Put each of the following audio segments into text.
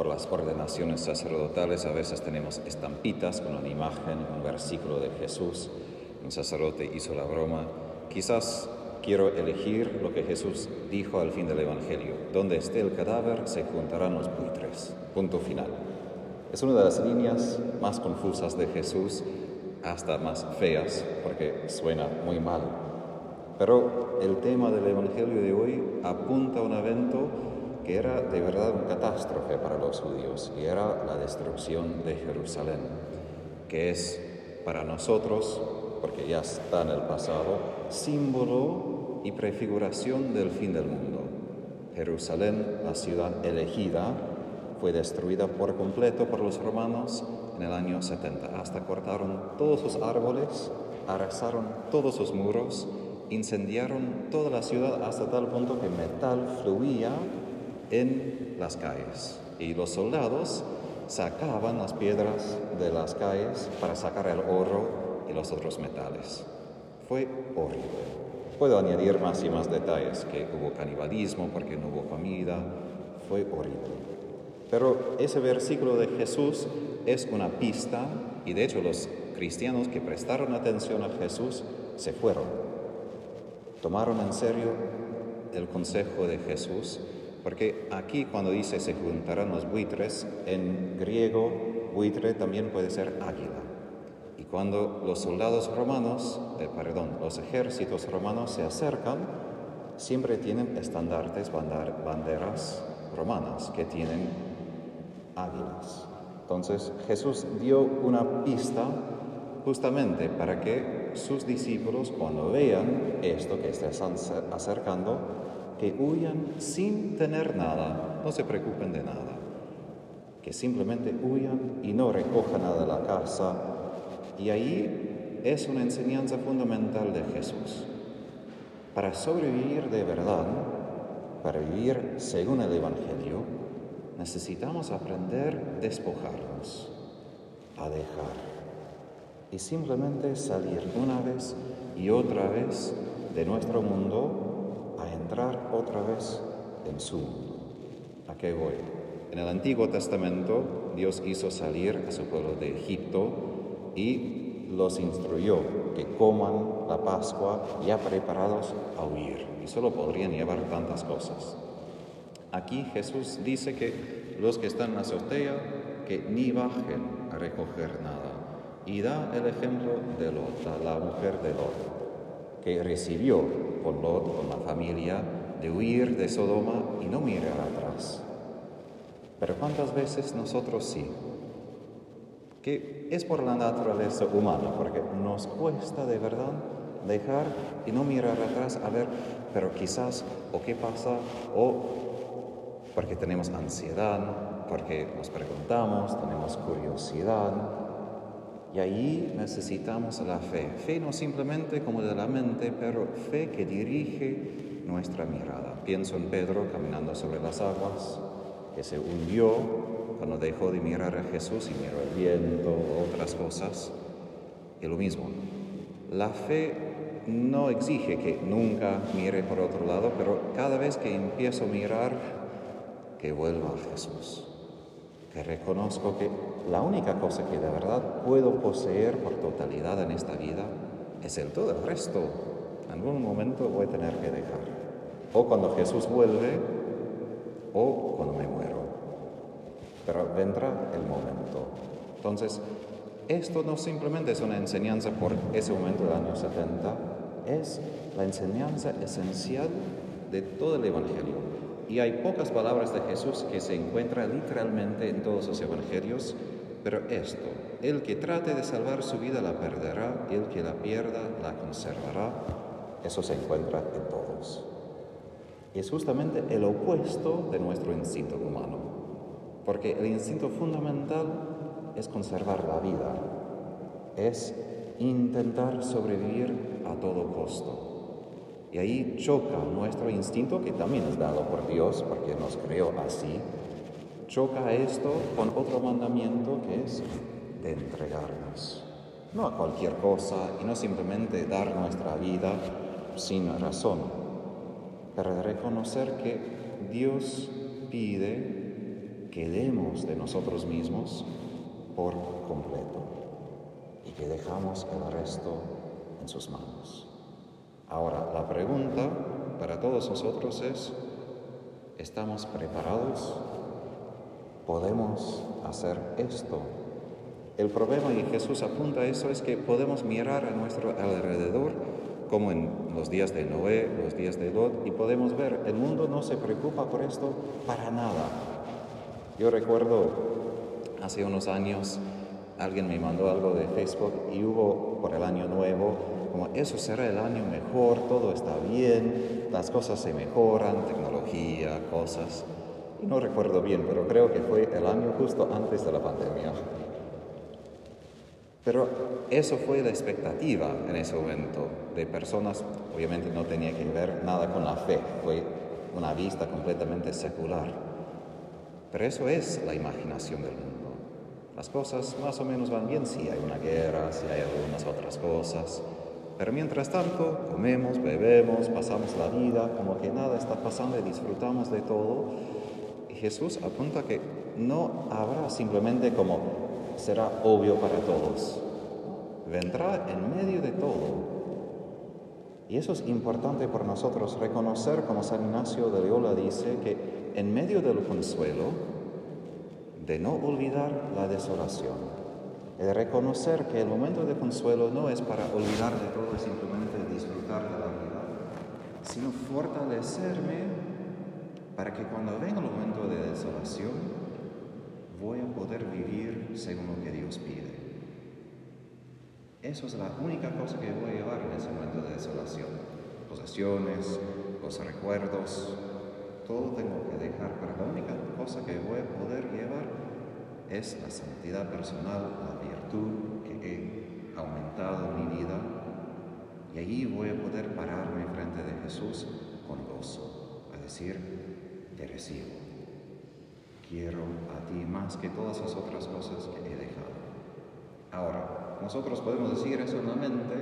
por las ordenaciones sacerdotales a veces tenemos estampitas con una imagen, un versículo de Jesús. Un sacerdote hizo la broma. Quizás quiero elegir lo que Jesús dijo al fin del Evangelio. Donde esté el cadáver se juntarán los buitres. Punto final. Es una de las líneas más confusas de Jesús, hasta más feas, porque suena muy mal. Pero el tema del Evangelio de hoy apunta a un evento que era de verdad una catástrofe para los judíos y era la destrucción de Jerusalén, que es para nosotros, porque ya está en el pasado, símbolo y prefiguración del fin del mundo. Jerusalén, la ciudad elegida, fue destruida por completo por los romanos en el año 70. Hasta cortaron todos sus árboles, arrasaron todos sus muros, incendiaron toda la ciudad hasta tal punto que metal fluía en las calles y los soldados sacaban las piedras de las calles para sacar el oro y los otros metales. Fue horrible. Puedo añadir más y más detalles, que hubo canibalismo porque no hubo comida, fue horrible. Pero ese versículo de Jesús es una pista y de hecho los cristianos que prestaron atención a Jesús se fueron. Tomaron en serio el consejo de Jesús porque aquí cuando dice se juntarán los buitres, en griego buitre también puede ser águila. Y cuando los soldados romanos, eh, perdón, los ejércitos romanos se acercan, siempre tienen estandartes, banderas romanas que tienen águilas. Entonces Jesús dio una pista justamente para que sus discípulos cuando vean esto que está acercando, que huyan sin tener nada, no se preocupen de nada, que simplemente huyan y no recojan nada de la casa. Y ahí es una enseñanza fundamental de Jesús. Para sobrevivir de verdad, para vivir según el Evangelio, necesitamos aprender a despojarnos, a dejar y simplemente salir una vez y otra vez de nuestro mundo entrar otra vez en su mundo. ¿A qué voy? En el Antiguo Testamento Dios hizo salir a su pueblo de Egipto y los instruyó que coman la Pascua ya preparados a huir y solo podrían llevar tantas cosas. Aquí Jesús dice que los que están en la azotea que ni bajen a recoger nada y da el ejemplo de Lot, la mujer de Lot, que recibió con Lot, con la familia, de huir de Sodoma y no mirar atrás. Pero ¿cuántas veces nosotros sí? Que es por la naturaleza humana, porque nos cuesta de verdad dejar y no mirar atrás a ver, pero quizás, o qué pasa, o porque tenemos ansiedad, porque nos preguntamos, tenemos curiosidad, y ahí necesitamos la fe. Fe no simplemente como de la mente, pero fe que dirige nuestra mirada. Pienso en Pedro caminando sobre las aguas, que se hundió cuando dejó de mirar a Jesús y miró el viento, otras cosas. Y lo mismo, la fe no exige que nunca mire por otro lado, pero cada vez que empiezo a mirar, que vuelva a Jesús que reconozco que la única cosa que de verdad puedo poseer por totalidad en esta vida es el todo, el resto en algún momento voy a tener que dejar. O cuando Jesús vuelve, o cuando me muero. Pero vendrá el momento. Entonces, esto no simplemente es una enseñanza por ese momento del año 70, es la enseñanza esencial de todo el Evangelio. Y hay pocas palabras de Jesús que se encuentran literalmente en todos los evangelios, pero esto, el que trate de salvar su vida la perderá, el que la pierda la conservará, eso se encuentra en todos. Y es justamente el opuesto de nuestro instinto humano, porque el instinto fundamental es conservar la vida, es intentar sobrevivir a todo costo. Y ahí choca nuestro instinto, que también es dado por Dios, porque nos creó así, choca esto con otro mandamiento que es de entregarnos. No a cualquier cosa y no simplemente dar nuestra vida sin razón, pero de reconocer que Dios pide que demos de nosotros mismos por completo y que dejamos el resto en sus manos. Ahora, la pregunta para todos nosotros es, ¿estamos preparados? ¿Podemos hacer esto? El problema, y Jesús apunta a eso, es que podemos mirar a nuestro alrededor, como en los días de Noé, los días de Lot, y podemos ver, el mundo no se preocupa por esto para nada. Yo recuerdo hace unos años, alguien me mandó algo de Facebook y hubo por el año nuevo, como eso será el año mejor, todo está bien, las cosas se mejoran, tecnología, cosas. Y no recuerdo bien, pero creo que fue el año justo antes de la pandemia. Pero eso fue la expectativa en ese momento de personas, obviamente no tenía que ver nada con la fe, fue una vista completamente secular. Pero eso es la imaginación del mundo. Las cosas más o menos van bien si hay una guerra, si hay algunas otras cosas. Pero mientras tanto, comemos, bebemos, pasamos la vida como que nada está pasando y disfrutamos de todo. Y Jesús apunta que no habrá simplemente como será obvio para todos. Vendrá en medio de todo. Y eso es importante para nosotros reconocer, como San Ignacio de Loyola dice, que en medio del consuelo, de no olvidar la desolación, de reconocer que el momento de consuelo no es para olvidar de todo y simplemente disfrutar de la vida, sino fortalecerme para que cuando venga el momento de desolación, voy a poder vivir según lo que Dios pide. Eso es la única cosa que voy a llevar en ese momento de desolación. Posesiones, los recuerdos, todo tengo que dejar, pero la única cosa que voy a poder llevar es la santidad personal, la virtud que he aumentado en mi vida, y allí voy a poder pararme frente de Jesús con gozo, a decir, te recibo. Quiero a ti más que todas las otras cosas que he dejado. Ahora, nosotros podemos decir eso en la mente,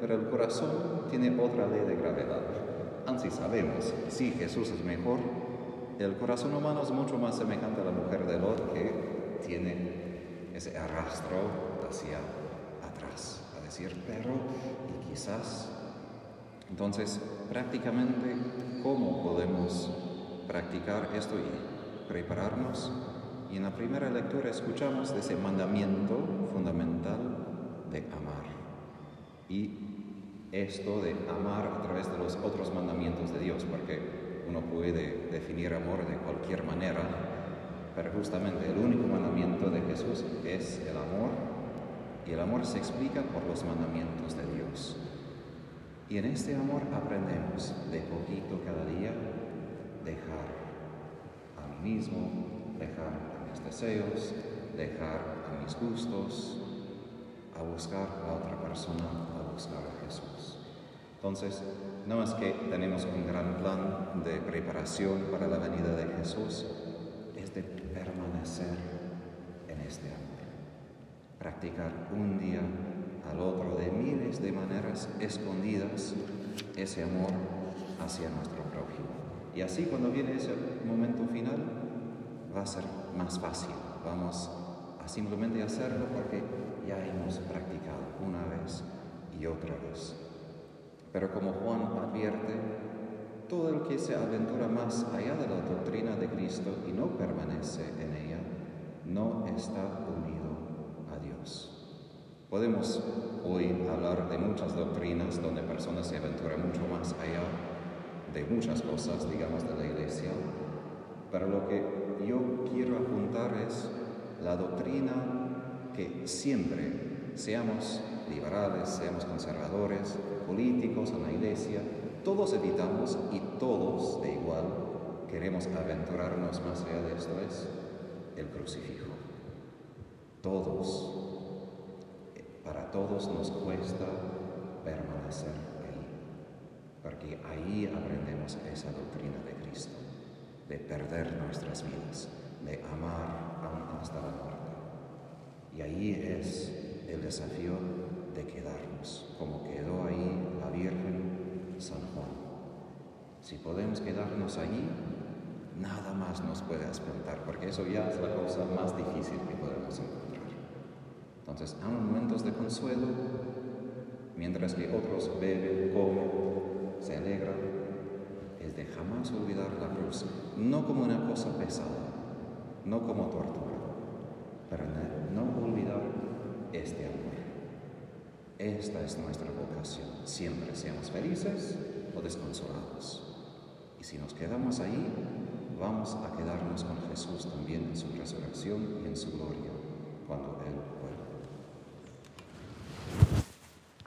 pero el corazón tiene otra ley de gravedad. Así sabemos, si Jesús es mejor, el corazón humano es mucho más semejante a la mujer de Lot que tiene ese arrastro hacia atrás, a decir, pero y quizás. Entonces, prácticamente, ¿cómo podemos practicar esto y prepararnos? Y en la primera lectura escuchamos de ese mandamiento fundamental de amar. Y esto de amar a través de los otros mandamientos de Dios, porque uno puede definir amor de cualquier manera, pero justamente el único mandamiento de Jesús es el amor, y el amor se explica por los mandamientos de Dios. Y en este amor aprendemos de poquito cada día dejar a mí mismo, dejar a mis deseos, dejar a mis gustos, a buscar a otra persona, a buscar a Jesús. Entonces, no es que tenemos un gran plan de preparación para la venida de Jesús, es de permanecer en este amor. Practicar un día al otro de miles de maneras escondidas ese amor hacia nuestro prójimo. Y así cuando viene ese momento final, va a ser más fácil. Vamos a simplemente hacerlo porque ya hemos practicado una vez y otra vez. Pero como Juan advierte, todo el que se aventura más allá de la doctrina de Cristo y no permanece en ella, no está unido a Dios. Podemos hoy hablar de muchas doctrinas donde personas se aventuran mucho más allá de muchas cosas, digamos, de la iglesia, pero lo que yo quiero apuntar es la doctrina que siempre seamos liberales, seamos conservadores, políticos en la iglesia, todos evitamos y todos de igual queremos aventurarnos más allá de esto es el crucifijo. Todos, para todos nos cuesta permanecer ahí, porque ahí aprendemos esa doctrina de Cristo, de perder nuestras vidas, de amar hasta la muerte. Y ahí es el desafío de quedarnos, como quedó ahí la Virgen San Juan. Si podemos quedarnos allí, nada más nos puede espantar, porque eso ya es la cosa más difícil que podemos encontrar. Entonces, hay momentos de consuelo, mientras que otros beben, comen, se alegran, es de jamás olvidar la cruz, no como una cosa pesada, no como tortura, pero no olvidar este amor. Esta es nuestra vocación, siempre seamos felices o desconsolados. Y si nos quedamos ahí, vamos a quedarnos con Jesús también en su resurrección y en su gloria.